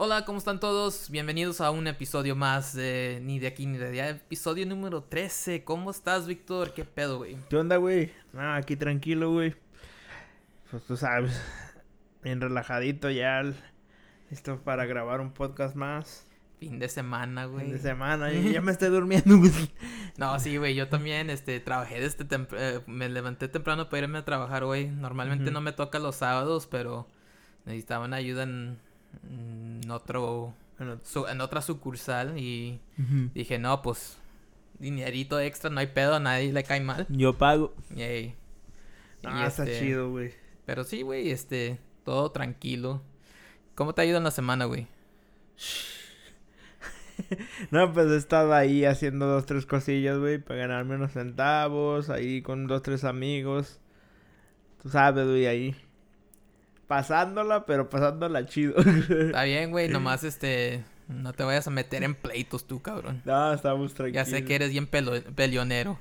Hola, ¿cómo están todos? Bienvenidos a un episodio más de Ni de aquí ni de allá. Episodio número 13. ¿Cómo estás, Víctor? ¿Qué pedo, güey? ¿Qué onda, güey? Ah, aquí tranquilo, güey. Pues tú sabes, bien relajadito ya. Listo para grabar un podcast más. Fin de semana, güey. Fin de semana, ya, ya me estoy durmiendo, güey. No, sí, güey, yo también, este, trabajé desde temprano, me levanté temprano para irme a trabajar, güey. Normalmente no me toca los sábados, pero necesitaban ayuda en, en otro, su- en otra sucursal y dije, no, pues, dinerito extra, no hay pedo, a nadie le cae mal. yo pago. Yay. Ah, Y, está este, chido, güey. Pero sí, güey, este, todo tranquilo. ¿Cómo te ha ido en la semana, güey? No, pues he estado ahí haciendo dos, tres cosillas, güey, para ganarme unos centavos, ahí con dos, tres amigos. Tú sabes, güey, ahí. Pasándola, pero pasándola chido. Está bien, güey, nomás, este, no te vayas a meter en pleitos tú, cabrón. no, estamos Ya tranquilos. sé que eres bien pelo- peleonero.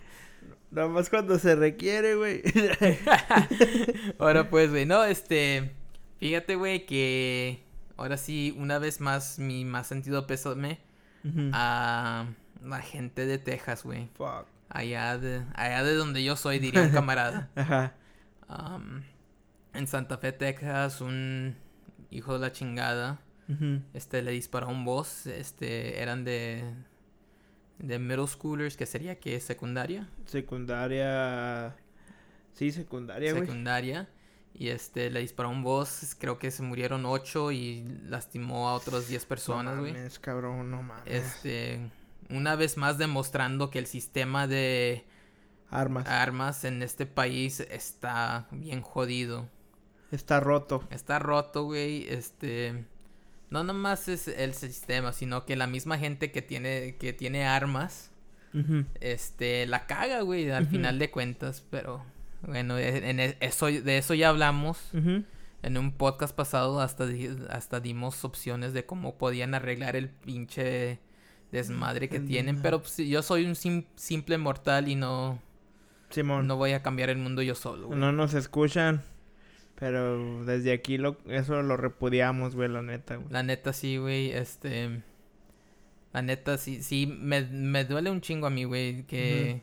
Nada más cuando se requiere, güey. Ahora pues, güey, no, este, fíjate, güey, que ahora sí, una vez más, mi más sentido pésame Ujú. a la gente de Texas, güey. Fuck. Allá de, allá de donde yo soy, diría un camarada. Ajá. Am, en Santa Fe, Texas, un hijo de la chingada, este, le disparó a un boss, este, eran de, de middle schoolers, que sería que secundaria, Secundaria. Sí, secundaria, güey. secundaria, y este, le disparó a un boss, creo que se murieron ocho y lastimó a otros 10 personas, No güey. mames, cabrón, no mames. Este, una vez más demostrando que el sistema de Armas. armas en este país está bien jodido. Está roto. Está roto, güey. Este. No nomás es el sistema, sino que la misma gente que tiene, que tiene armas, este, la caga, güey, al final de cuentas. Pero, bueno, e- en e- eso, de eso ya hablamos. En un podcast pasado hasta, hasta dimos opciones de cómo podían arreglar el pinche desmadre que tienen. Pero pues, yo soy un sim- simple mortal y no, Simón. no voy a cambiar el mundo yo solo, güey. No nos escuchan. Pero desde aquí lo, eso lo repudiamos, güey, la neta, güey. La neta sí, güey, este... La neta sí, sí, me, me duele un chingo a mí, güey, que...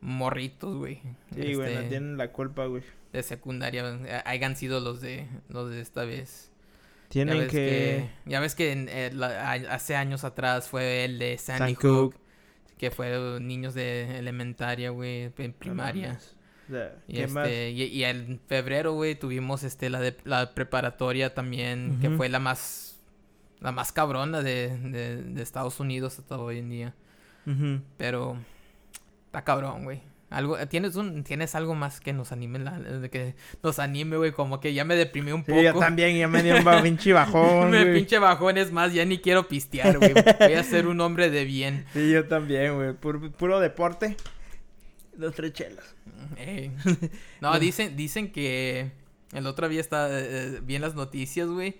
Morritos, güey. Sí, güey, no este, tienen la culpa, güey. De secundaria, eh, hayan sido los de, los de esta vez. Ya Tienen ves que... Ya ves que en, eh, la- hace años atrás fue el de Sandy San Hook, Cook. que fue niños de elementaria, güey, en primaria. No sea, Y, este, y, y en febrero, güey, tuvimos este la de la preparatoria también, que Ujú. fue la más la más cabrona de, de, de Estados Unidos hasta hoy en día. Ujú. Pero está cabrón, güey. Algo, tienes un, tienes algo más que nos anime, la- que nos anime, güey, como que ya me deprimí un Sí, poco. yo también, ya me dio un pinche bajón, me pinche bajón, es más, ya ni quiero pistear, güey. Voy a ser un hombre de bien. Sí, yo también, güey. Puro, puro deporte. Dos, tres chelas. No, dicen, dicen que el otro día está eh, bien las noticias, güey.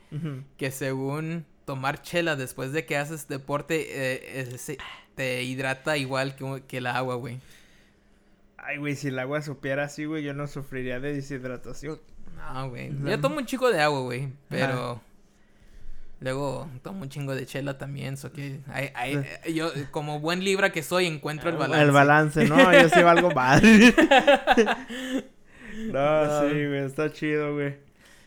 Que según tomar chela después de que haces deporte eh, eh, te hidrata igual que, que el agua, güey. Ay, güey, si el agua supiera así, güey, yo no sufriría de deshidratación. No, güey. Yo tomo un chico de agua, güey, pero luego tomo un chingo de chela también, so que hay- hay- eh, yo como buen libra que soy encuentro el balance. El balance, ¿no? Yo sí valgo mal. no, No. sí, güey, está chido, güey.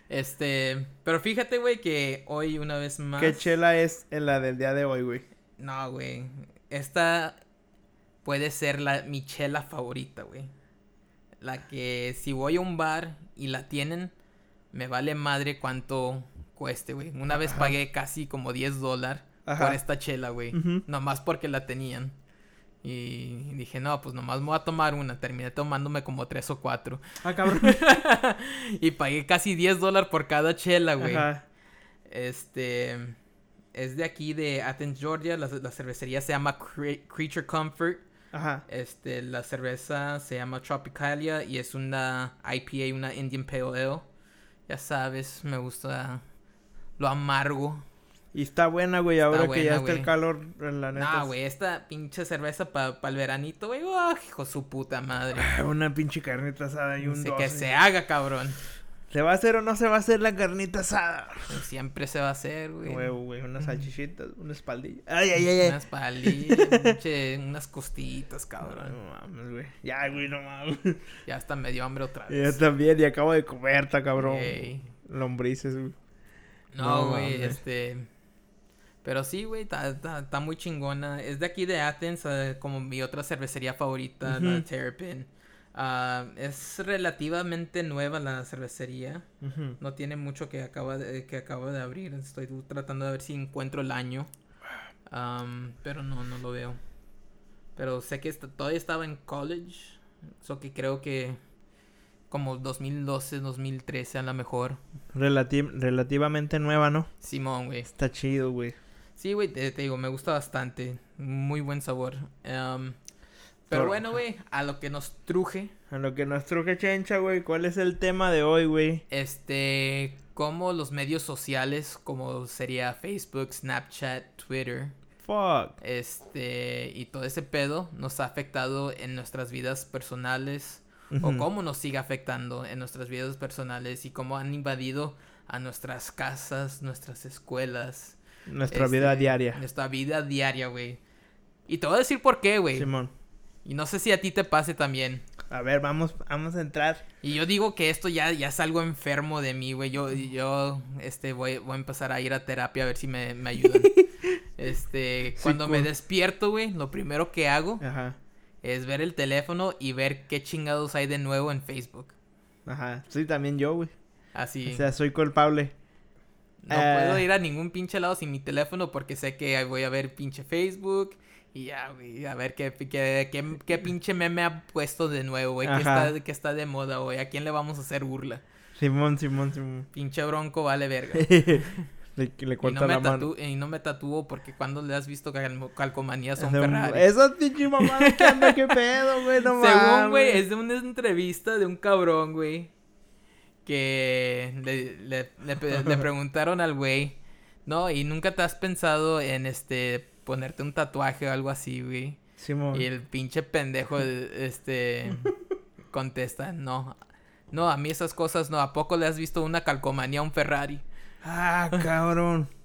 Este, pero fíjate, güey, que hoy una vez más ¿Qué chela es en la del día de hoy, güey? No, güey. Esta puede ser la mi chela favorita, güey. La que si voy a un bar y la tienen, me vale madre cuánto cueste, güey. Una vez Ajá. pagué casi como 10 dólares por esta chela, güey. Nomás porque la tenían. Y dije, no, pues nomás me voy a tomar una. Terminé tomándome como tres o cuatro. Ah, cabrón. y pagué casi 10 dólares por cada chela, güey. Ajá. Este es de aquí de Athens, Georgia. La, la cervecería se llama Cre- Creature Comfort. Ajá. Este, la cerveza se llama Tropicalia y es una IPA, una Indian Pale Ale. Ya sabes, me gusta lo amargo. Y está buena, güey, ahora que ya está el calor, la neta. Nah, güey, esta pinche cerveza para el veranito, güey. ¡ah, hijo su puta madre! Una pinche carnita asada y un Dice que se haga, cabrón. ¿Se va a hacer o no se va a hacer la carnita asada? Pues siempre se va a hacer, güey. Huevo, güey, unas salchichitas, una espaldilla. Ay, ay, ay, ay. Unas palillas, pinche, unas costitas, cabrón. No mames, güey. Ya, güey, no mames. Ya hasta me dio hambre otra Yo vez. también, y acabo de comer, está cabrón. Ey. Lombrices, güey. No, güey, este... Pero sí, güey, está, muy chingona. Es de aquí de Athens, eh, como mi otra cervecería favorita, la Ujú. Terrapin. Ah, es relativamente nueva la cervecería. No tiene mucho que acaba de, que acaba de abrir. Estoy tratando de ver si encuentro el año. Am, pero no, no lo veo. Pero sé que todavía estaba en college. So que creo que como 2012, 2013 a lo mejor. Relati- relativamente nueva, ¿no? Simón, güey. Está chido, güey. Sí, güey, te, te digo, me gusta bastante. Muy buen sabor. Am, pero Por- bueno, güey, a lo que nos truje. A lo que nos truje chencha, güey. ¿Cuál es el tema de hoy, güey? Este, como los medios sociales, como sería Facebook, Snapchat, Twitter, Fuck. este, y todo ese pedo, nos ha afectado en nuestras vidas personales, o Ujú. cómo nos sigue afectando en nuestras vidas personales, y cómo han invadido a nuestras casas, nuestras escuelas. Nuestra este, vida diaria. Nuestra vida diaria, güey. Y te voy a decir por qué, güey. Simón. Y no sé si a ti te pase también. A ver, vamos, vamos a entrar. Y yo digo que esto ya, ya es algo enfermo de mí, güey. Yo, yo este, voy, voy a empezar a ir a terapia a ver si me, me ayudan. este, cuando me cool. despierto, güey, lo primero que hago Ajá. Es ver el teléfono y ver qué chingados hay de nuevo en Facebook. Ajá. Sí, también yo, güey. Así. O sea, soy culpable. no eh. puedo ir a ningún pinche lado sin mi teléfono porque sé que ahí voy a ver pinche Facebook. Y ya, güey, a ver qué, qué, qué, qué pinche meme ha puesto de nuevo, güey. ¿Qué está, qué está de moda, güey? ¿A quién le vamos a hacer burla? Simón, Simón, Simón. Pinche bronco vale verga. le, le Y corta no, me la mano. y no me tatúo porque cuando le has visto cal- calcomanías a un Ese- Ferrari. Esas pinche mamadas que anda, qué pedo, güey, no Según, güey, es de una entrevista de un cabrón, güey. Que le, le- le preguntaron al güey. No, y nunca te has pensado en este ponerte un tatuaje o algo así, güey. Simón. Y el pinche pendejo, este, contesta, no. No, a mí esas cosas no. ¿A poco le has visto una calcomanía a un Ferrari? Ah, cabrón.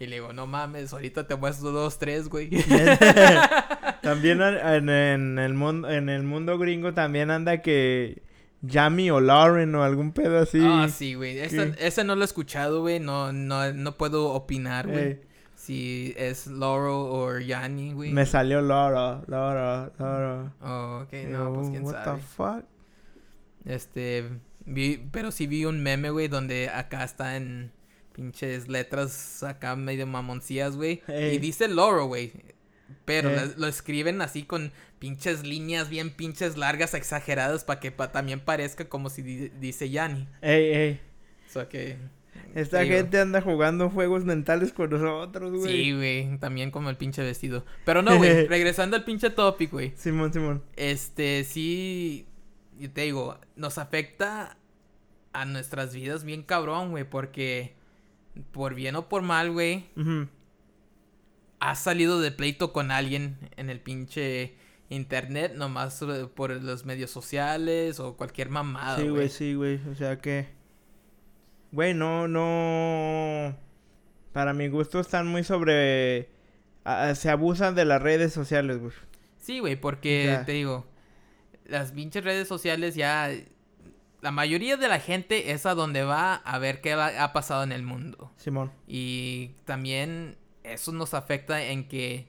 Y le digo, no mames, ahorita te muestro dos, tres, güey. también en, en el mundo, en el mundo gringo también anda que Yami o Lauren o algún pedo así. Ah, sí, güey. Ese, no lo he escuchado, güey. No, no, no puedo opinar, güey. Ey, Si es Laurel o Yanni, güey. me salió Laura, Laura, Laura. Oh, ok, no, pues quién What sabe. the fuck? Este, vi, pero sí vi un meme, güey, donde acá está en pinches letras acá medio mamoncías, güey. Ey. Y dice Laurel, güey. Pero la- lo escriben así con pinches líneas bien pinches largas, exageradas, para que pa- también parezca como si di- dice Yanni. Ey, ey. O sea que... Esta digo. gente anda jugando juegos mentales con nosotros, güey. Sí, güey, también como el pinche vestido. Pero no, güey, regresando al pinche topic, güey. Simón, Simón. Este, sí, yo te digo, nos afecta a nuestras vidas bien cabrón, güey, porque por bien o por mal, güey, has salido de pleito con alguien en el pinche internet, nomás por los medios sociales o cualquier mamada, Sí, güey. güey, sí, güey. O sea que. Güey, no, no. Para mi gusto están muy sobre. se abusan de las redes sociales, güey. Sí, güey, porque te digo, las pinches redes sociales ya... La mayoría de la gente es a donde va a ver qué ha ha pasado en el mundo. Simón. Y también eso nos afecta en que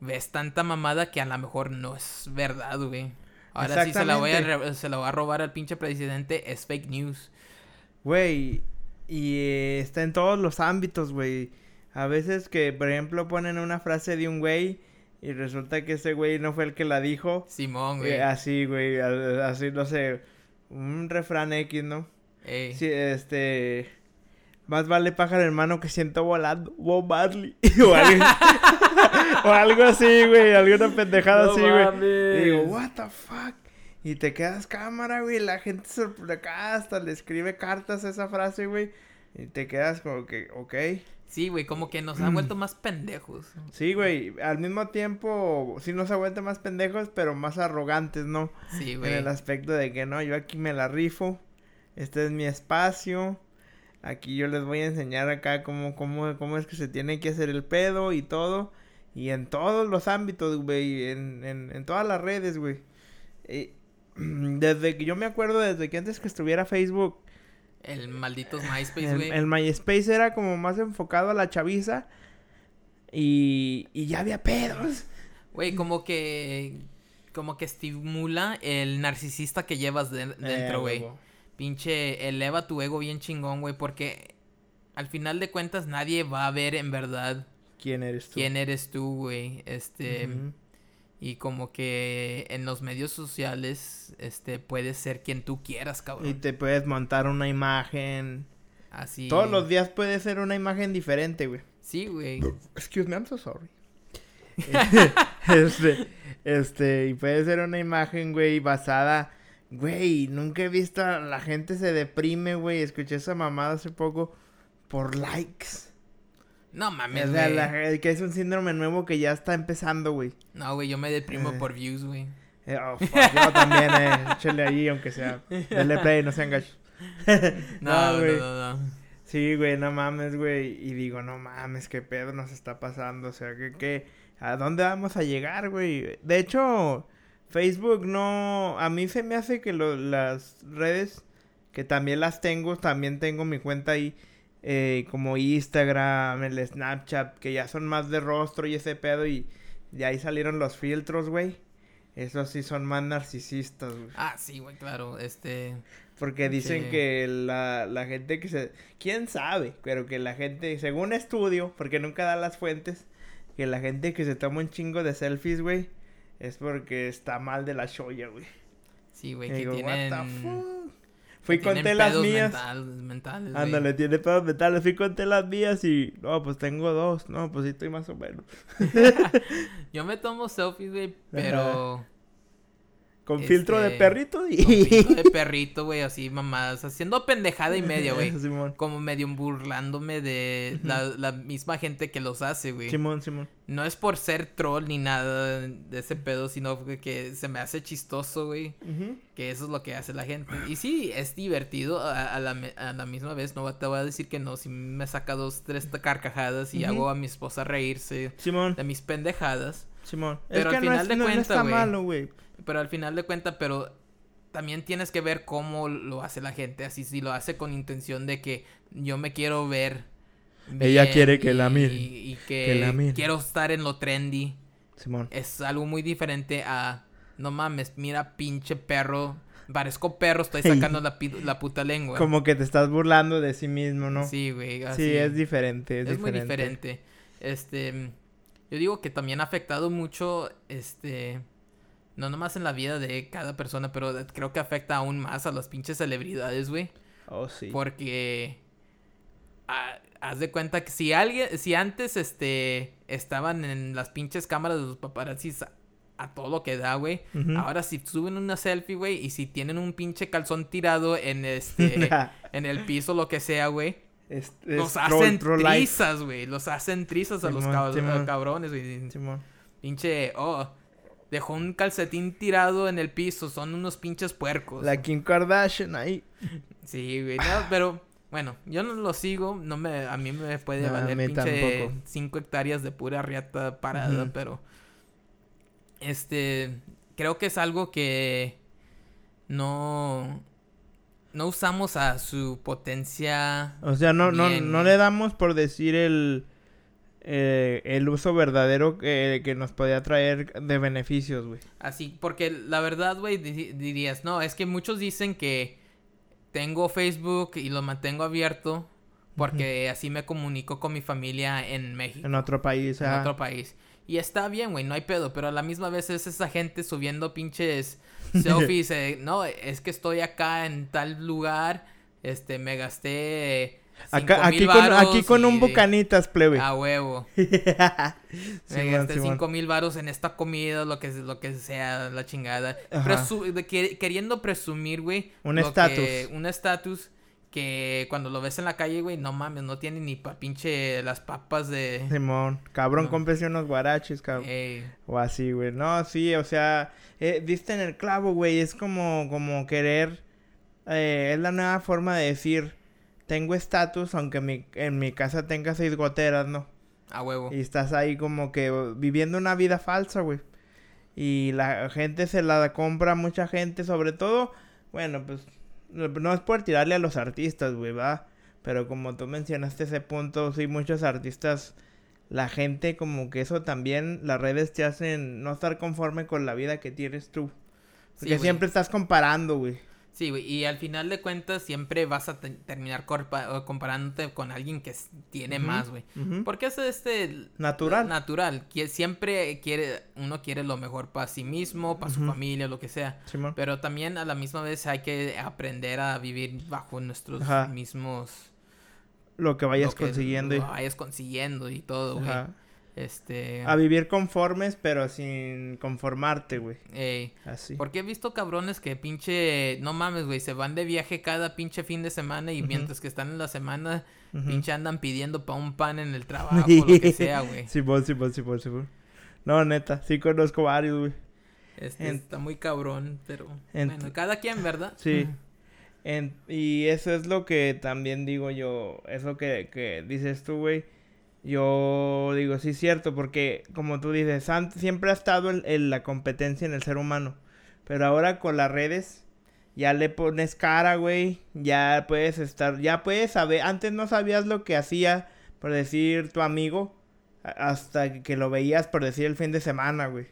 ves tanta mamada que a lo mejor no es verdad, güey. Ahora sí se la voy a se la va a robar al pinche presidente, es fake news. Güey. Y eh, está en todos los ámbitos, güey. A veces que, por ejemplo, ponen una frase de un güey. Y resulta que ese güey no fue el que la dijo. Simón, güey. Eh, así, güey. Así, no sé. Un refrán X, ¿no? Ey. Sí, este. Más vale pájaro hermano que siento volando. Bob Marley. o, algo, o algo así, güey. Alguna pendejada No así, güey. digo, what the fuck. Y te quedas cámara, güey. La gente sorprende acá hasta le escribe cartas a esa frase, güey. Y te quedas como que, ok. Sí, güey, como que nos han vuelto más pendejos. Sí, güey. Al mismo tiempo, sí nos aguanta más pendejos, pero más arrogantes, ¿no? Sí, En güey. el aspecto de que no, yo aquí me la rifo. Este es mi espacio. Aquí yo les voy a enseñar acá cómo, cómo, cómo es que se tiene que hacer el pedo y todo. Y en todos los ámbitos, güey. En, en, en todas las redes, güey. Eh, desde que yo me acuerdo, desde que antes que estuviera Facebook. El maldito MySpace, güey. El, el, MySpace era como más enfocado a la chaviza. Y, y ya había pedos. Güey, como que. Como que estimula el narcisista que llevas de, dentro, güey. Eh, Pinche, eleva tu ego bien chingón, güey. Porque al final de cuentas nadie va a ver en verdad. ¿Quién eres tú? ¿Quién eres tú, güey? Este. Uh -huh. Y como que en los medios sociales, este, puedes ser quien tú quieras, cabrón. Y te puedes montar una imagen. Así. Todos los días puede ser una imagen diferente, güey. Sí, güey. Excuse me, I'm so sorry. este, este, y puede ser una imagen, güey, basada. Güey, nunca he visto a la gente se deprime, güey. Escuché esa mamada hace poco por likes. No mames, o sea, la, que es un síndrome nuevo que ya está empezando, güey. No, güey, yo me deprimo eh. por views, güey. Eh, oh, fuck, yo también, eh. Échale ahí, aunque sea. Dale play, no sean gachos. no, güey. No, no, no. Sí, güey, no mames, güey. Y digo, no mames, qué pedo nos está pasando. O sea, que, que, ¿a dónde vamos a llegar, güey? De hecho, Facebook no. A mí se me hace que lo, las redes, que también las tengo, también tengo mi cuenta ahí eh, como Instagram, el Snapchat, que ya son más de rostro y ese pedo y de ahí salieron los filtros, güey. Esos sí son más narcisistas, güey. Ah, sí, güey, claro, este... Porque dicen sí. que la, la gente que se... ¿Quién sabe? Pero que la gente, según estudio, porque nunca da las fuentes, que la gente que se toma un chingo de selfies, güey, es porque está mal de la shoya, güey. Sí, güey, que digo, tienen... Fui con telas mías. Mental, mentales, Ándale, tiene pedos mentales. Fui con telas mías y. No, pues tengo dos. No, pues sí estoy más o menos. Yo me tomo selfies, güey, pero. Con este, filtro de perrito y. Con filtro de perrito, güey, así mamadas. Haciendo pendejada y media, güey. Como medio burlándome de la, la, misma gente que los hace, güey. Simón, Simón. No es por ser troll ni nada de ese pedo, sino que se me hace chistoso, güey. Uh -huh. Que eso es lo que hace la gente. Y sí, es divertido a, a, la, a, la, misma vez. No te voy a decir que no. Si me saca dos, tres carcajadas y uh -huh. hago a mi esposa reírse Simón. de mis pendejadas. Simón. Pero es al final no es, de no, cuentas, no está güey. malo, güey. Pero al final de cuentas, pero también tienes que ver cómo lo hace la gente. Así, si lo hace con intención de que yo me quiero ver. Ella quiere que y, la miren. Y, y que, que la miren. quiero estar en lo trendy. Simón. Es algo muy diferente a. No mames, mira, pinche perro. Parezco perro, estoy sacando la, la, puta lengua. Como que te estás burlando de sí mismo, ¿no? Sí, güey. Sí, es diferente. Es, es diferente. muy diferente. Este. Yo digo que también ha afectado mucho. Este no nomás en la vida de cada persona, pero creo que afecta aún más a las pinches celebridades, güey. Oh, sí. Porque ah, haz de cuenta que si alguien, si antes este estaban en las pinches cámaras de los paparazzis a, a todo lo que da, güey. Uh -huh. Ahora si suben una selfie, güey, y si tienen un pinche calzón tirado en este en el piso lo que sea, güey. Es, es los hacen troll, trizas, güey. Los hacen trizas a los cabrones, güey. Pinche, oh, Dejó un calcetín tirado en el piso. Son unos pinches puercos. La Kim Kardashian ahí. Sí, güey. No, pero bueno, yo no lo sigo. No me, a mí me puede no, valer pinche 5 hectáreas de pura riata parada, uh -huh. pero este creo que es algo que no no usamos a su potencia. O sea, no bien, no no le damos por decir el eh, el uso verdadero que, que, nos podía traer de beneficios, güey. Así, porque la verdad, güey, dirías, no, es que muchos dicen que tengo Facebook y lo mantengo abierto porque uh -huh. así me comunico con mi familia en México. En otro país, En ah. otro país. Y está bien, güey, no hay pedo, pero a la misma vez es esa gente subiendo pinches selfies, eh, no, es que estoy acá en tal lugar, este, me gasté Acá, aquí, con, aquí con un bucanitas, plebe. A huevo. sí, Me gasté cinco mil varos en esta comida, lo que, lo que sea, la chingada. Presu de que, queriendo presumir, güey. Un estatus. Un estatus que cuando lo ves en la calle, güey, no mames, no tiene ni pa pinche las papas de... Simón, cabrón, no. cómprese unos guaraches, cabrón. Ey. O así, güey. No, sí, o sea, eh, diste en el clavo, güey. Es como, como querer eh, es la nueva forma de decir, tengo estatus, aunque mi, en mi casa tenga seis goteras, ¿no? A huevo. Y estás ahí como que viviendo una vida falsa, güey. Y la gente se la compra, mucha gente, sobre todo, bueno, pues no es por tirarle a los artistas, güey, va. Pero como tú mencionaste ese punto, sí, muchos artistas, la gente como que eso también, las redes te hacen no estar conforme con la vida que tienes tú. Porque Sí, siempre estás comparando, güey. Sí, güey, y al final de cuentas siempre vas a te- terminar comparándote con alguien que tiene más, güey. Porque es este... Natural. Natural. Que siempre quiere, uno quiere lo mejor para sí mismo, para su familia, lo que sea. Simón. Pero también a la misma vez hay que aprender a vivir bajo nuestros Ajá. mismos... Lo que vayas lo que consiguiendo. y- Vayas consiguiendo y todo, güey. Este... A vivir conformes, pero sin conformarte, güey. ey, Así. Porque he visto cabrones que pinche, no mames, güey, se van de viaje cada pinche fin de semana y mientras que están en la semana, pinche andan pidiendo pa' un pan en el trabajo, lo que sea, güey. Simón, Simón, Simón, Simón. No, neta, sí conozco varios, güey. Este, En- está muy cabrón, pero en- bueno, cada quien, ¿verdad? Sí. En- y eso es lo que también digo yo, eso que, que dices tú, güey. Yo digo, sí, cierto, porque como tú dices, siempre ha estado el- el- la competencia en el ser humano. Pero ahora con las redes, ya le pones cara, güey. Ya puedes estar, ya puedes saber. Antes no sabías lo que hacía, por decir, tu amigo. Hasta que lo veías, por decir, el fin de semana, güey.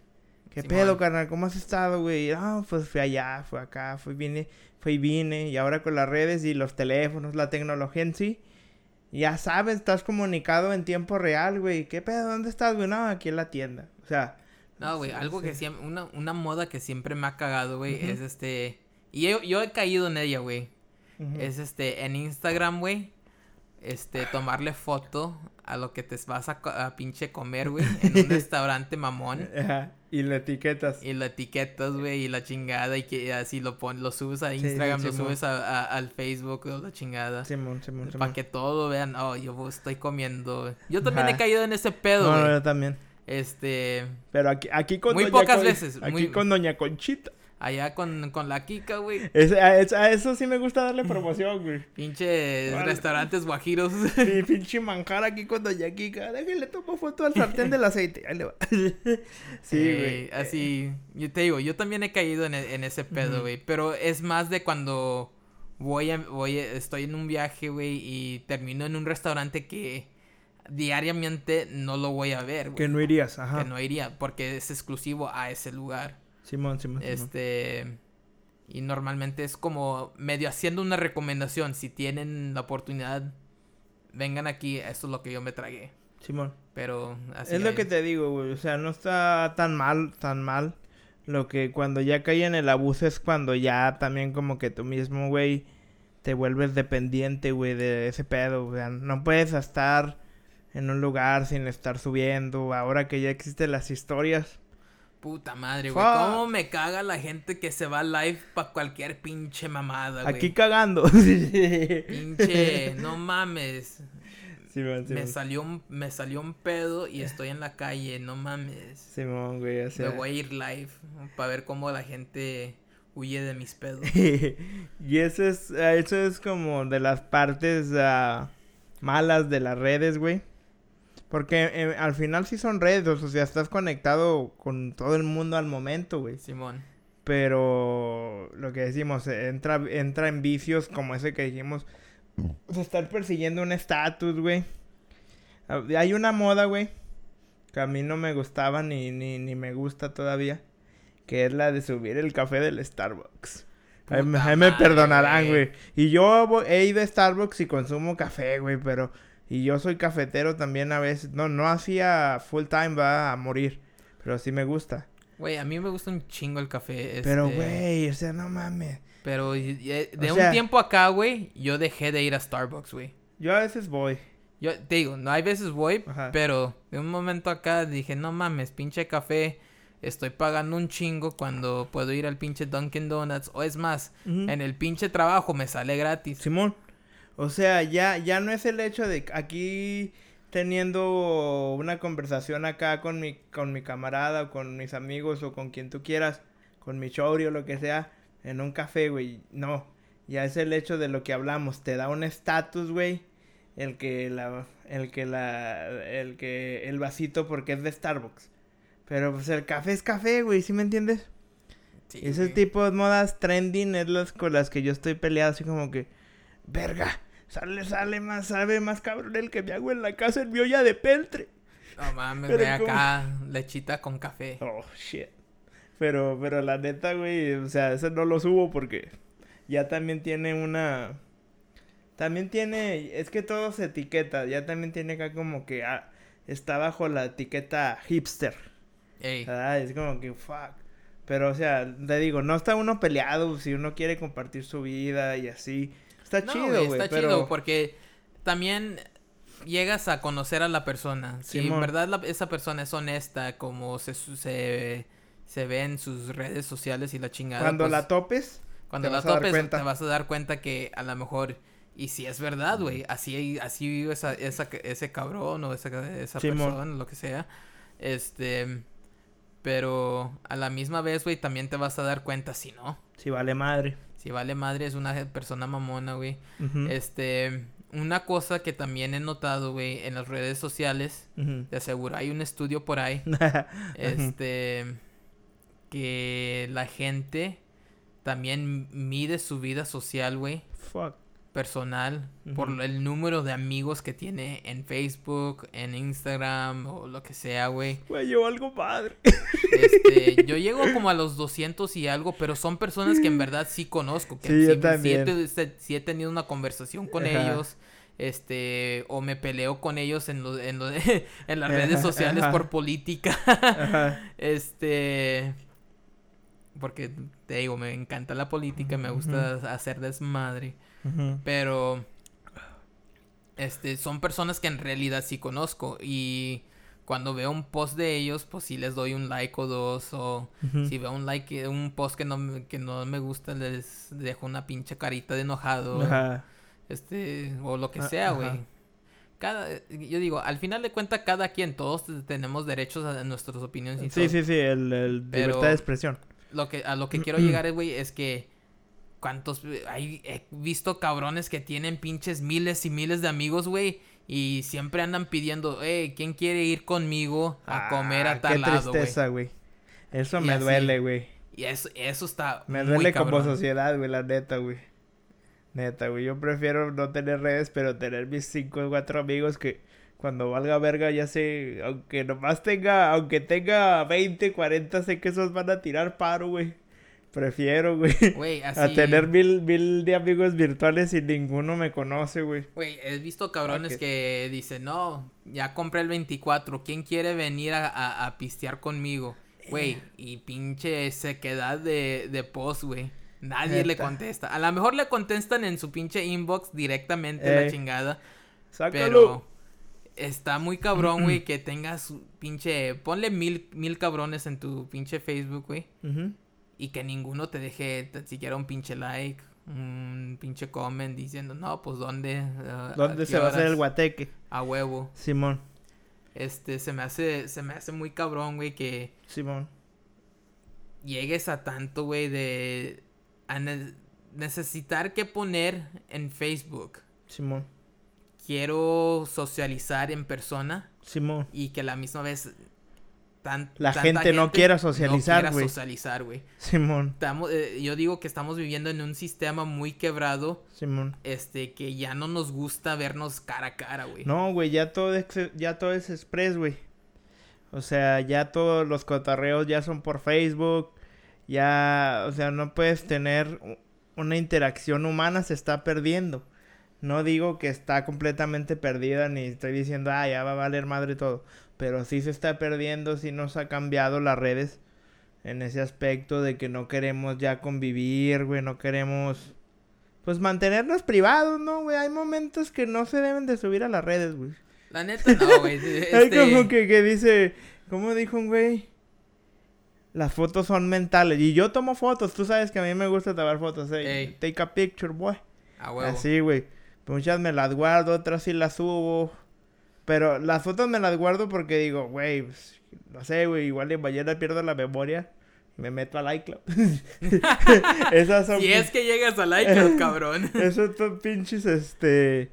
¿Qué Simón. pedo, carnal? ¿Cómo has estado, güey? Ah, pues fui allá, fui acá, fui, vine, fui y vine. Y ahora con las redes y los teléfonos, la tecnología en sí, ya sabes, estás comunicado en tiempo real, güey. ¿Qué pedo? ¿Dónde estás, güey? No, aquí en la tienda. O sea, No, güey, algo que siempre, una, una moda que siempre me ha cagado, güey, es este, y yo, yo he caído en ella, güey, es este, en Instagram, güey, este, tomarle foto a lo que te vas a pinche comer, güey, en un restaurante mamón. Ajá, Y la etiquetas. Y lo etiquetas, güey, y la chingada, y que así lo pon, lo subes a Sí, Instagram, lo subes a, a- al Facebook, la chingada. Simón, Simón, Para que todo vean, oh, yo estoy comiendo. güey. Yo también he caído en ese pedo, No, güey. yo también. Este, Pero aquí, aquí con Muy Doña pocas Con- veces, Aquí muy- con Doña Conchita. Allá con, con la Kika, güey. A, eso- a eso sí me gusta darle promoción, güey. Pinches Vale. restaurantes guajiros. Mi pinche manjar aquí con Doña Kika. Déjenle tomo foto al sartén del aceite. Ahí le va. sí, Eh, güey. así, yo te digo, yo también he caído en, e- en ese pedo, güey. Pero es más de cuando voy a, voy a- estoy en un viaje, güey, y termino en un restaurante que diariamente no lo voy a ver, güey. Que no irías, ajá. que no iría porque es exclusivo a ese lugar. Simón, Simón, Simón. Este y normalmente es como medio haciendo una recomendación, si tienen la oportunidad vengan aquí, esto es lo que yo me tragué. Simón. Pero así Es lo hay. que te digo, güey. O sea, no está tan mal, tan mal. Lo que cuando ya cae en el abuso es cuando ya también como que tú mismo, güey, te vuelves dependiente, güey, de ese pedo. O sea, no puedes estar en un lugar sin estar subiendo. Ahora que ya existen las historias. Puta madre, güey. ¿Cómo me caga la gente que se va live para cualquier pinche mamada, güey? Aquí cagando. Pinche, no mames. Simón, Me Simón. salió un, me salió un pedo y estoy en la calle, no mames. Simón, güey, o sea. Me voy a ir live para ver cómo la gente huye de mis pedos. y eso es, ah, eso es como de las partes ah, malas de las redes, güey. Porque eh, al final sí son redes, o sea, estás conectado con todo el mundo al momento, güey. Simón. Pero lo que decimos, eh, entra, entra en vicios como ese que dijimos. O sea, estar persiguiendo un estatus, güey. Ah, Hay una moda, güey, que a mí no me gustaba ni, ni, ni me gusta todavía. Que es la de subir el café del Starbucks. Ahí me, me perdonarán, güey. Y yo he ido a Starbucks y consumo café, güey, pero... Y yo soy cafetero también a veces. No, no hacía full time, va a morir. Pero sí me gusta. Güey, a mí me gusta un chingo el café. Pero, este, güey, o sea, no mames. Pero y- de O un sea- tiempo acá, güey, yo dejé de ir a Starbucks, güey. Yo a veces voy. Yo te digo, no hay veces voy, Ajá. pero de un momento acá dije, no mames, pinche café, estoy pagando un chingo cuando puedo ir al pinche Dunkin' Donuts. O es más, en el pinche trabajo me sale gratis. Simón. O sea, ya, ya no es el hecho de aquí teniendo una conversación acá con mi, con mi camarada o con mis amigos o con quien tú quieras, con mi chori o lo que sea, en un café, güey. No. ya es el hecho de lo que hablamos. Te da un estatus, güey. El que la, el que la, el que, el vasito porque es de Starbucks. Pero pues el café es café, güey, ¿sí me entiendes? Sí, Ese güey. tipo de modas trending es las con las que yo estoy peleado, así como que, verga, sale, sale más, sabe más cabrón el que me hago en la casa en mi olla de peltre. No mames, acá lechita con café. Oh, shit. Pero, pero la neta, güey, o sea, ese no lo subo porque ya también tiene una... También tiene, es que todo se etiqueta, ya también tiene acá como que ah, está bajo la etiqueta hipster. Ey, Ah, es como que fuck. Pero, o sea, te digo, no está uno peleado si uno quiere compartir su vida y así. Está no, chido, güey. Está pero... chido porque también llegas a conocer a la persona. Si en verdad la- esa persona es honesta, como se, se, se ve en sus redes sociales y la chingada. Cuando pues, la topes, cuando te la vas a dar topes, cuenta. te vas a dar cuenta que a lo mejor. Y si es verdad, güey. Así, así vive esa, esa, ese cabrón o esa, esa persona, lo que sea. Este. Pero a la misma vez, güey, también te vas a dar cuenta si no. si vale madre. Si vale madre, es una persona mamona, güey. Este, una cosa que también he notado, güey, en las redes sociales, te aseguro, hay un estudio por ahí, este, que la gente también mide su vida social, güey, Fuck. Personal, por el número de amigos que tiene en Facebook, en Instagram o lo que sea, güey. Güey, yo algo madre. Este, yo llego como a los 200 y algo, pero son personas que en verdad sí conozco. Que Sí, yo sí, también. he, sí he tenido una conversación con Ajá. ellos. Este, o me peleo con ellos en, lo- en, lo- en las redes sociales Ajá. por política. Este, porque te digo, me encanta la política, me gusta hacer desmadre. Pero este son personas que en realidad sí conozco y cuando veo un post de ellos, pues sí les doy un like o dos o si veo un like un post que no me- que no me gusta les dejo una pinche carita de enojado, este o lo que Ah, sea, güey. Cada yo digo, al final de cuentas cada quien todos tenemos derechos a nuestras opiniones y Sí, todo. sí, sí, el, libertad de expresión. Lo que, a lo que quiero llegar, güey, es que cuántos hay he visto cabrones que tienen pinches miles y miles de amigos, güey, y siempre andan pidiendo, hey, ¿quién quiere ir conmigo a comer Ah, a tal Qué lado, tristeza, güey. Eso Y me así. duele, güey. Y eso, eso está Me muy duele como cabrón. sociedad, güey, la neta, güey. Neta, güey. Yo prefiero no tener redes, pero tener mis cinco o cuatro amigos que cuando valga verga ya sé, aunque nomás tenga, aunque tenga 20, 40, sé que esos van a tirar paro, güey. Prefiero, güey. Güey, así. A tener mil, mil de amigos virtuales y ninguno me conoce, güey. Güey, he visto cabrones que dicen, no, ya compré el 24, ¿quién quiere venir a, a- a pistear conmigo? Güey, y pinche sequedad de, de post, güey. Nadie le contesta. A lo mejor le contestan en su pinche inbox directamente la Ey. chingada. Sácalo. Pero está muy cabrón, güey, que tengas pinche... Ponle mil, mil cabrones en tu pinche Facebook, güey. Ujú. Y que ninguno te deje tan siquiera un pinche like, un pinche comment diciendo, no, pues dónde... Ah, ¿Dónde se va a hacer el guateque? A huevo. Simón. Este, se me hace, se me hace muy cabrón, güey, que Simón. llegues a tanto, güey, de a ne- necesitar que poner en Facebook. Simón. Quiero socializar en persona Simón. y que a la misma vez tan- La gente no quiera socializar, no güey. socializar, güey. Simón. Estamos, eh, yo digo que estamos viviendo en un sistema muy quebrado, Simón. este, que ya no nos gusta vernos cara a cara, güey. No, güey, ya todo es, ya todo es express, güey. O sea, ya todos los cotarreos ya son por Facebook. Ya, o sea, no puedes tener una interacción humana, se está perdiendo. No digo que está completamente perdida, ni estoy diciendo, ah, ya va a valer madre todo. Pero sí se está perdiendo, sí nos ha cambiado las redes en ese aspecto de que no queremos ya convivir, güey, no queremos, pues mantenernos privados, ¿no, güey? Hay momentos que no se deben de subir a las redes, güey. La neta, no, güey. Hay este, como que, que dice, ¿cómo dijo un güey? Las fotos son mentales. Y yo tomo fotos, tú sabes que a mí me gusta tomar fotos. eh. Ey. Take a picture, boy. A huevo. Así, güey. Muchas me las guardo, otras sí las subo. Pero las fotos me las guardo porque digo, güey, pues, no sé, güey, igual y mañana pierdo la memoria. Me meto al iCloud. Esas son... Si es que llegas al iCloud, cabrón. Esos son pinches, este...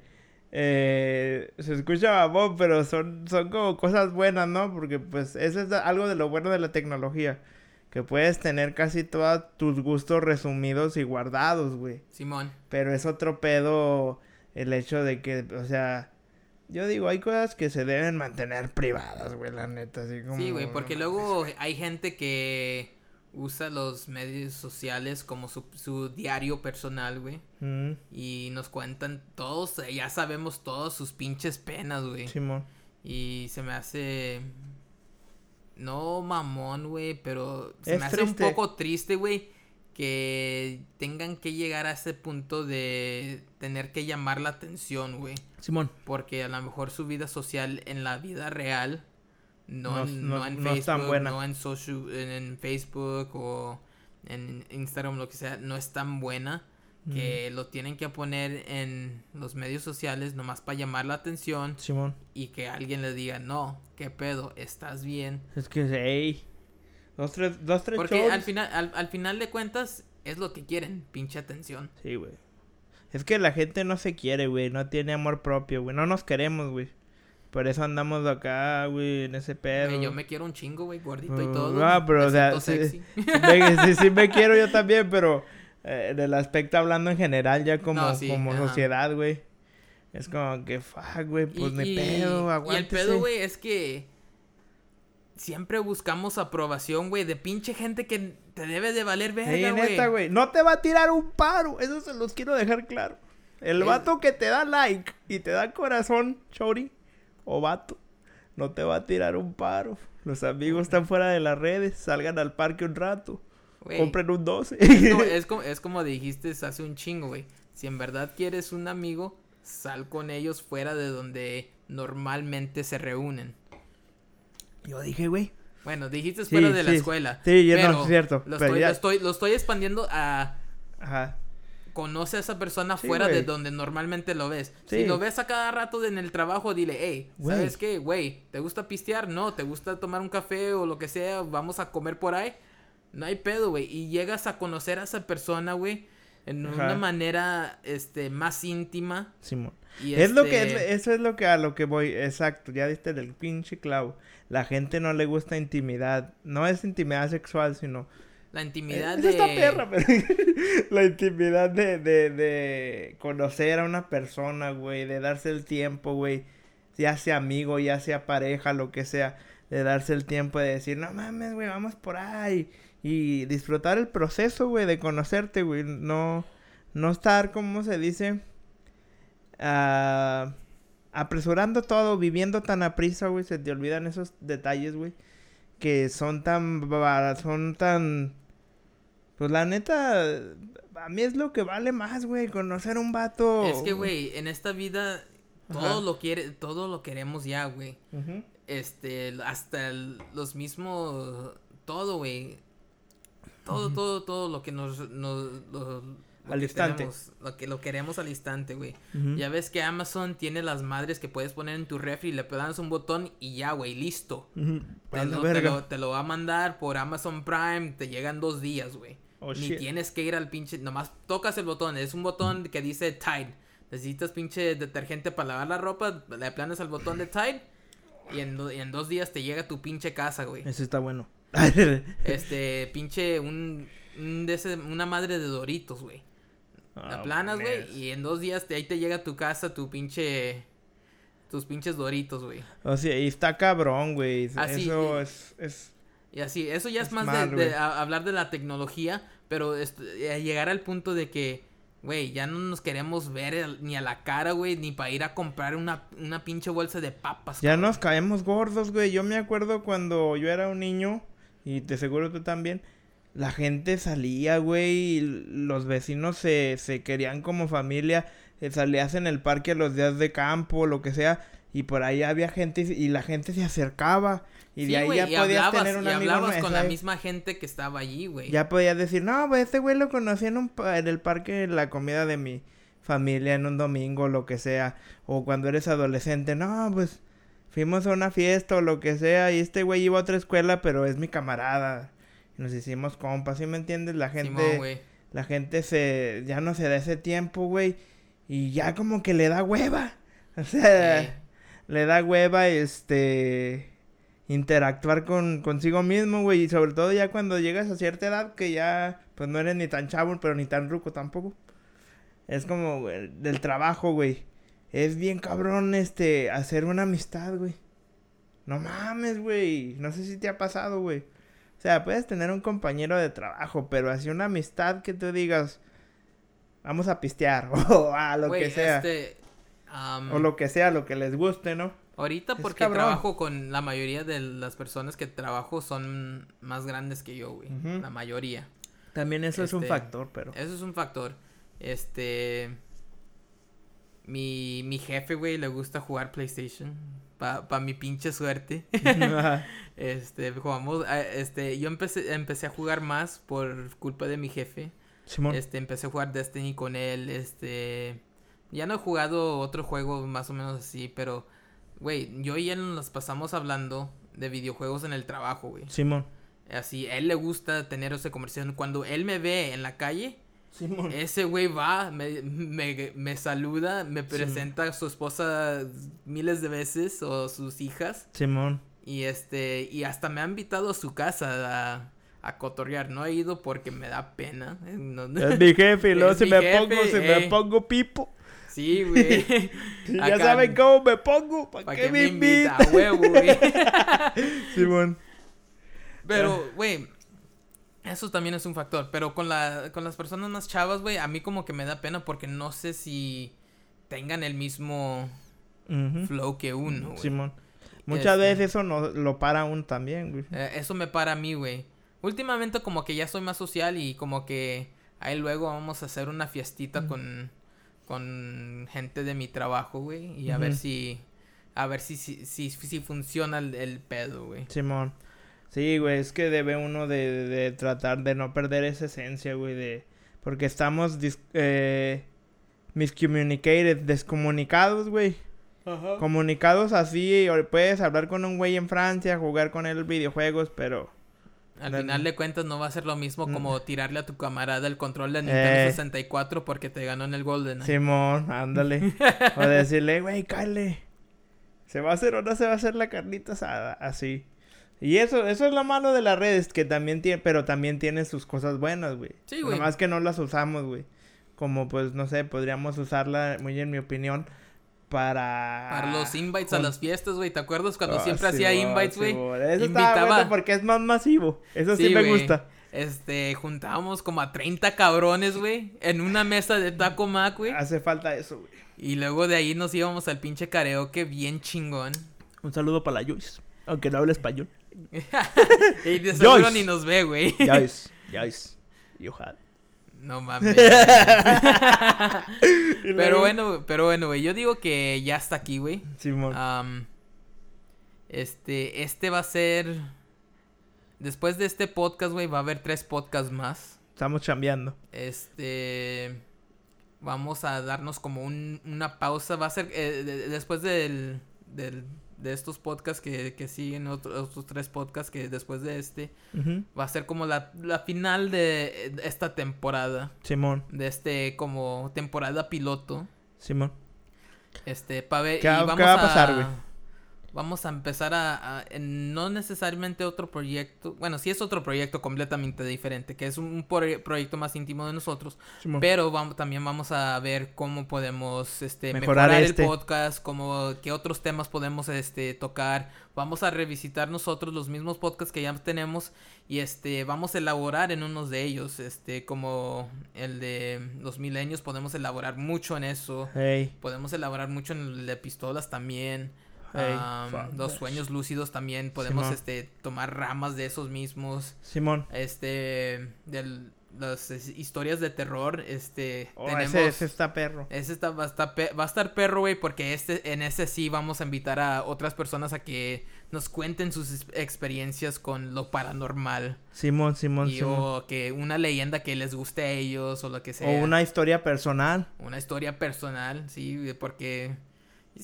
Eh, se escucha babón, pero son, son como cosas buenas, ¿no? Porque pues eso es algo de lo bueno de la tecnología. Que puedes tener casi todos tus gustos resumidos y guardados, güey. Simón. Pero es otro pedo el hecho de que, o sea, yo digo, hay cosas que se deben mantener privadas, güey, la neta, así como... Sí, güey, porque luego hay gente que usa los medios sociales como su, su diario personal, güey. Mm, Y nos cuentan todos, ya sabemos todos sus pinches penas, güey. Simón. Y se me hace... No mamón, güey, pero se Es me hace un poco triste, güey, que tengan que llegar a ese punto de tener que llamar la atención, güey. Simón. Porque a lo mejor su vida social en la vida real, no, No- en, no- no en no es Facebook, tan buena. no en, social, en, en Facebook o en Instagram, lo que sea, no es tan buena. Que lo tienen que poner en los medios sociales nomás para llamar la atención Simón. y que alguien le diga, no, qué pedo, estás bien. Es que, ey. Dos, tres, dos, tres Porque shows. al final, al, al final de cuentas, es lo que quieren, pinche atención. Sí, güey. Es que la gente no se quiere, güey. No tiene amor propio, güey. No nos queremos, güey. Por eso andamos acá, güey, en ese pedo. Yo me quiero un chingo, güey, gordito y Mm, todo. ah, pero, me o sea, sí- sexy. Me- sí, sí me quiero yo también, pero eh, en el aspecto hablando en general, ya como, No, sí, como ajá. sociedad, güey. Es como que, fuck, güey, pues Y- pedo, Y el aguántese. pedo, güey, es que siempre buscamos aprobación, güey, de pinche gente que te debe de valer Sí, verga, güey. neta, güey. No te va a tirar un paro. Eso se los quiero dejar claro. El Es- vato que te da like y te da corazón, chori, o vato, no te va a tirar un paro. Los amigos están fuera de las redes. Salgan al parque un rato. Compren un 12. es, como, es, como, es como dijiste hace un chingo, güey. Si en verdad quieres un amigo, sal con ellos fuera de donde normalmente se reúnen. Yo dije, güey. Bueno, dijiste Sí, fuera de la sí. escuela. Sí, ya no, pero es cierto, Lo pero estoy, ya- lo, estoy, lo estoy expandiendo a Ajá. conoce a esa persona Sí, fuera de donde normalmente lo ves. Si lo ves a cada rato en el trabajo, dile, hey, Güey. ¿sabes qué, güey? ¿Te gusta pistear? No, ¿te gusta tomar un café o lo que sea? Vamos a comer por ahí. No hay pedo, güey. Y llegas a conocer a esa persona, güey, en Ajá. una manera, este, más íntima. Simón. Y Es lo que, este, eso es lo que a lo que voy, exacto, ya diste del pinche clavo. La gente no le gusta intimidad, no es intimidad sexual, sino... La intimidad es de... esta perra, pero... la intimidad de, de, de conocer a una persona, güey, de darse el tiempo, güey, ya sea amigo, ya sea pareja, lo que sea, de darse el tiempo de decir, no mames, güey, vamos por ahí. Y disfrutar el proceso, güey, de conocerte, güey, no, no estar, ¿cómo se dice? Ah, apresurando todo, viviendo tan a prisa, güey, se te olvidan esos detalles, güey, que son tan, son tan, pues la neta, a mí es lo que vale más, güey, conocer un vato. Es que, güey, en esta vida Ajá. todo lo quiere, todo lo queremos ya, güey. Este, hasta el- los mismos, todo, güey. Todo, todo, todo lo que nos, nos lo, lo Al que instante. tenemos, lo que lo queremos al instante, güey. Ya ves que Amazon tiene las madres que puedes poner en tu refri, le das un botón y ya, güey, listo. Te lo, te, lo, te lo va a mandar por Amazon Prime, te llegan dos días, güey. Oh, Ni shit. tienes que ir al pinche, nomás tocas el botón, es un botón que dice Tide. Necesitas pinche detergente para lavar la ropa, le aplanas al botón de Tide y en, do- y en dos días te llega a tu pinche casa, güey. Eso está bueno. Este, pinche, un, un de ese- una madre de Doritos, güey. La Ah, aplanas, güey, mames. y en dos días te, ahí te llega a tu casa tu pinche, tus pinches Doritos, güey. O sea, y está cabrón, güey. Así, Eso y- es, es... Y así, eso ya es, Es más de- mal, de, güey. a- hablar de la tecnología, pero eh, llegar al punto de que, güey, ya no nos queremos ver ni a la cara, güey, ni para ir a comprar una, una pinche bolsa de papas. Ya cabrón. nos caemos gordos, güey. Yo me acuerdo cuando yo era un niño, y te seguro tú también, la gente salía, güey, y los vecinos se, se querían como familia, eh, salías en el parque los días de campo, lo que sea, y por ahí había gente y la gente se acercaba, y Sí, de ahí ya podías hablabas, tener un y amigo hablabas con la ¿sabes? misma gente que estaba allí, güey. Ya podías decir, no, pues este güey lo conocí en, un en el parque, en la comida de mi familia en un domingo, lo que sea. O cuando eres adolescente, no, pues fuimos a una fiesta o lo que sea. Y este güey iba a otra escuela, pero es mi camarada. nos hicimos compas, ¿sí me entiendes? La gente, la gente se, ya no se da ese tiempo, güey, y ya como que le da hueva, o sea, le da hueva, este, interactuar con, consigo mismo, güey, y sobre todo ya cuando llegas a cierta edad que ya, pues no eres ni tan chavo, pero ni tan ruco tampoco. Es como, güey, del trabajo, güey. Es bien cabrón, este, hacer una amistad, güey. No mames, güey. No sé si te ha pasado, güey. O sea, puedes tener un compañero de trabajo, pero así una amistad que tú digas, vamos a pistear, o a lo que sea. este, O lo que sea, lo que les guste, ¿no? Ahorita Es porque cabrón. trabajo con la mayoría de las personas que trabajo son más grandes que yo, güey. La mayoría. También eso es un Este, factor, pero... Eso es un factor. Este. Mi, mi jefe, güey, le gusta jugar PlayStation. Pa, pa mi pinche suerte. Este, jugamos. ah, Este, yo empecé, empecé a jugar más por culpa de mi jefe. Simón. Este, empecé a jugar Destiny con él. Este. Ya no he jugado otro juego más o menos así, pero. Güey, yo y él nos pasamos hablando de videojuegos en el trabajo, güey. Simón. Así, a él le gusta tener esa conversación. Cuando él me ve en la calle, Simón. ese güey va, me, me, me saluda, me presenta a su esposa miles de veces o sus hijas. Simón. Y este, y hasta me ha invitado a su casa a, a cotorrear. No he ido porque me da pena. eh, no- Es mi jefe, luego si me jefe, pongo, si eh. me pongo pipo. Sí, güey. Ya Acá- saben cómo me pongo, ¿para ¿Para qué me invita? invitan? A huevo, güey. Simón. Pero, güey, eso también es un factor. Pero con, la, con las personas más chavas, güey, a mí como que me da pena porque no sé si tengan el mismo flow que uno, güey. Simón. Muchas Este. veces eso no, lo para uno también, güey. Eh, eso me para a mí, güey. Últimamente como que ya soy más social y como que ahí luego vamos a hacer una fiestita con, con gente de mi trabajo, güey. Y a ver si... A ver si, si, si, si funciona el, el pedo, güey. Simón. Sí, güey, es que debe uno de, de tratar de no perder esa esencia, güey, de... Porque estamos dis- eh, miscommunicated, descomunicados, güey. Comunicados así, o puedes hablar con un güey en Francia, jugar con él videojuegos, pero... Al final de cuentas no va a ser lo mismo Mm. como tirarle a tu camarada el control de Nintendo Eh. 64 porque te ganó en el Golden. Simón, ándale. o decirle, güey, cállate. ¿Se va a hacer o no se va a hacer la carnita asada? Así. Y eso, eso es lo malo de las redes, que también tiene, pero también tiene sus cosas buenas, güey. Sí, güey. Nomás que no las usamos, güey. Como pues, no sé, podríamos usarla, muy en mi opinión, para... Para los invites a las fiestas, güey. ¿Te acuerdas cuando Ah, siempre hacía Simón, invites, güey? Simón. Eso Invitaba- está bueno porque es más masivo. Eso sí, Sí, me gusta. Este, juntábamos como a 30 cabrones, güey, en una mesa de Taco Mac, güey. Hace falta eso, güey. Y luego de ahí nos íbamos al pinche karaoke bien chingón. Un saludo para la Joyce. Aunque no hable español. y de seguro Joyce. ni nos ve, güey. Joyce. Joyce. You had. No mames. pero bueno, pero bueno, güey. Yo digo que ya está aquí, güey. Simón. Am, este, este va a ser. Después de este podcast, güey, va a haber tres podcasts más. Estamos chambeando. Este. Vamos a darnos como un- una pausa. Va a ser eh, de- después del, del- de estos podcasts que, que siguen, otros, otros tres podcasts que después de este, va a ser como la, la final de esta temporada. Simón. De este, como temporada piloto. Simón. Este, para ver. ¿Qué y va- qué vamos va a pasar, güey? Vamos a empezar a, a- no necesariamente otro proyecto. Bueno, sí es otro proyecto completamente diferente, que es un pro- proyecto más íntimo de nosotros. Pero vamos, también vamos a ver cómo podemos este, Mejorar mejorar, este. el podcast, cómo, qué otros temas podemos este, tocar. Vamos a revisitar nosotros los mismos podcasts que ya tenemos y este vamos a elaborar en unos de ellos, este como el de los milenios, podemos elaborar mucho en eso. Hey. Podemos elaborar mucho en el de pistolas también. Hey, los sueños lúcidos también. Podemos Simón. este tomar ramas de esos mismos. Simón. Este. De las es- historias de terror. Este. Oh, tenemos. ese, ese está perro. Ese está, va, a estar pe- va a estar perro, güey, porque este, en ese sí vamos a invitar a otras personas a que nos cuenten sus experiencias con lo paranormal. Simón, Simón, y, Simón. o que una leyenda que les guste a ellos o lo que sea. O una historia personal. Una historia personal, sí, porque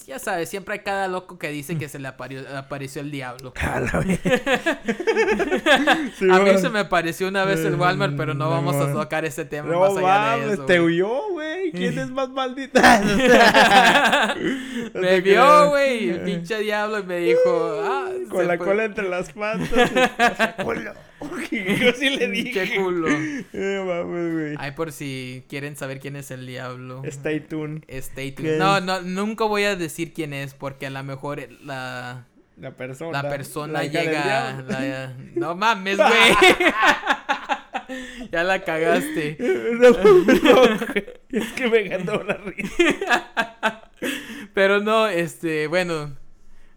Ya sabes, siempre hay cada loco que dice que se le apare- apareció el diablo. A vez. a mí se me apareció una vez el Walmart, pero no No, vamos a tocar ese tema No más allá de eso. te huyó, güey. ¿Quién es más maldita? No me vio, güey, el pinche diablo, y me dijo, ah, Con la cola entre las patas. culo. Yo sí le dije. culo. No mames, güey. Ay, por si quieren saber quién es el diablo. Stay tuned. Stay ¿Qué? tuned. No, no, nunca voy a decir quién es porque a lo mejor la, La persona. la persona la hija del llega... la- no mames, güey. ya la cagaste. No, no, es que me ganó la risa. Pero no, este, bueno,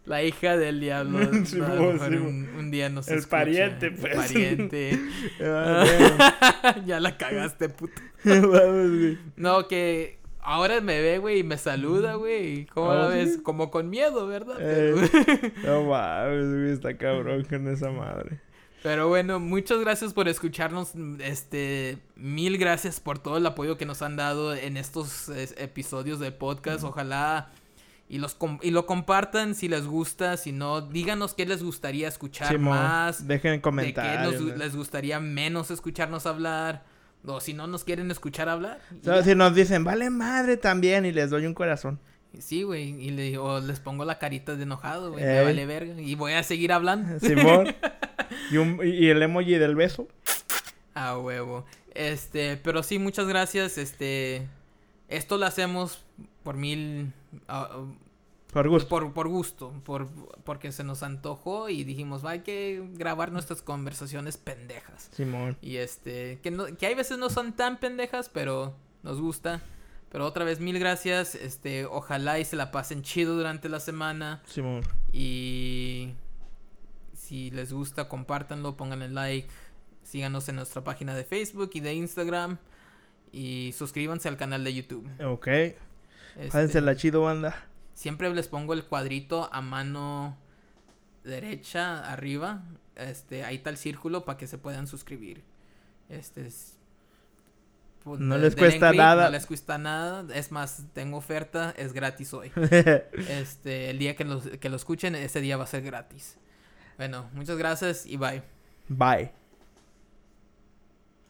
la hija del diablo. Sí, vos, mejor sí, un, un día nos El escucha. pariente, pues. El pariente. Ah, ya la cagaste, puto. No, que ahora me ve, güey, y me saluda, güey. ¿Cómo ¿Ah, la ves? sí? Como con miedo, ¿verdad? Eh. No mames, güey. Está cabrón con esa madre. Pero bueno, muchas gracias por escucharnos. Este, mil gracias por todo el apoyo que nos han dado en estos es, episodios de podcast. Ojalá y los y lo compartan si les gusta, si no, díganos qué les gustaría escuchar más, Dejen en de qué comentarios. nos- ¿no? les gustaría menos escucharnos hablar, o si no nos quieren escuchar hablar. y O sea, ya. si nos dicen, vale madre también, y les doy un corazón. Sí, güey, y le, o les pongo la carita de enojado, güey, Ey. me vale verga y voy a seguir hablando. Simón. y, un- y el emoji del beso. A huevo. Este, pero sí, muchas gracias. Este, esto lo hacemos por mil, ah, Por gusto. por, por gusto, por, porque se nos antojó y dijimos, "Va, hay que grabar nuestras conversaciones pendejas. Simón. Y este, que, no, que hay veces no son tan pendejas, pero nos gusta. Pero otra vez, mil gracias. Este, ojalá y se la pasen chido durante la semana. Simón. Y si les gusta, compártanlo, pónganle like. Síganos en nuestra página de Facebook y de Instagram. Y suscríbanse al canal de YouTube. Ok. Este, Pásensela chido, banda. Siempre les pongo el cuadrito a mano derecha arriba. Este, ahí está el círculo para que se puedan suscribir. Este es- pues, No de- les cuesta click, nada. No les cuesta nada. Es más, tengo oferta, es gratis hoy. Este, el día que lo, que lo escuchen, ese día va a ser gratis. Bueno, muchas gracias y bye. Bye.